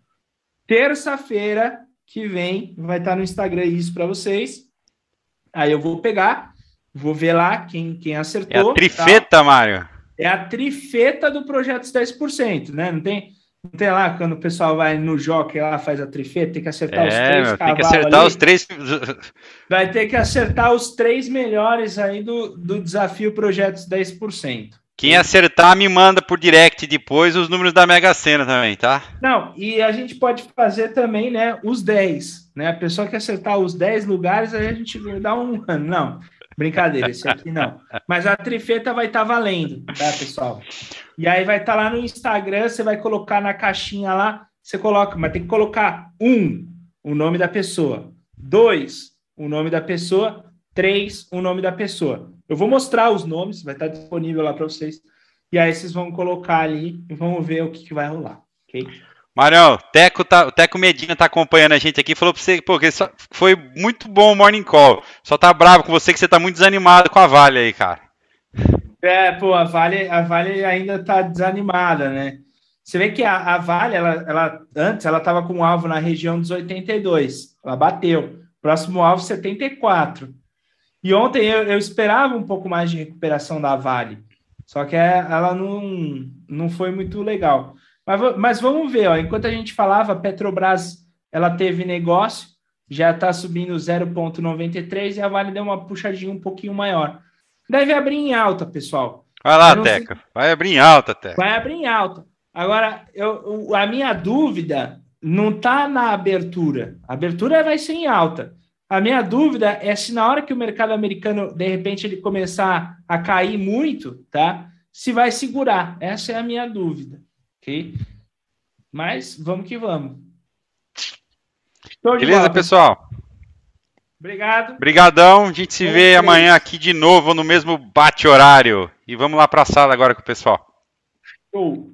Terça-feira que vem vai estar no Instagram isso para vocês. Aí eu vou pegar, vou ver lá quem, quem acertou.
É a trifeta, tá? Mário.
É a trifeta do projeto 10%, né? Não tem não tem lá, quando o pessoal vai no jockey lá, faz a trifeta, tem que acertar
é,
os três
meu, Tem que acertar ali. os três...
Vai ter que acertar os três melhores aí do, do desafio Projetos 10%.
Quem acertar me manda por direct depois os números da Mega Sena também, tá?
Não, e a gente pode fazer também, né, os 10, né? A pessoa que acertar os 10 lugares, aí a gente dá um. Não, brincadeira, esse aqui não. Mas a trifeta vai estar tá valendo, tá, pessoal? E aí vai estar tá lá no Instagram, você vai colocar na caixinha lá, você coloca, mas tem que colocar um, o nome da pessoa, dois, o nome da pessoa, três, o nome da pessoa. Eu vou mostrar os nomes, vai estar disponível lá para vocês. E aí vocês vão colocar ali e vamos ver o que, que vai rolar, ok?
Marião, Teco tá, o Teco Medina tá acompanhando a gente aqui, falou para você pô, que foi muito bom o Morning Call. Só tá bravo com você que você tá muito desanimado com a Vale aí, cara.
É, pô, a Vale, a vale ainda tá desanimada, né? Você vê que a, a Vale, ela, ela, antes, ela tava com um alvo na região dos 82. Ela bateu. Próximo alvo, 74. E ontem eu, eu, esperava um pouco mais de recuperação da Vale, só que é, ela não, não foi muito legal. Mas, mas vamos ver, ó, enquanto a gente falava, a Petrobras ela teve negócio, já está subindo 0,93 e a Vale deu uma puxadinha um pouquinho maior. Deve abrir em alta, pessoal.
Vai lá, Teca. Sei... Vai abrir em alta, Teca.
Vai abrir em alta. Agora, eu, a minha dúvida não está na abertura. A abertura vai ser em alta. A minha dúvida é se na hora que o mercado americano, de repente, ele começar a cair muito, tá? Se vai segurar. Essa é a minha dúvida, ok? Mas vamos que vamos.
Beleza, bola, pessoal?
Obrigado.
Obrigadão. A gente se vê amanhã aqui de novo no mesmo bate-horário. E vamos lá para a sala agora com o pessoal. Show.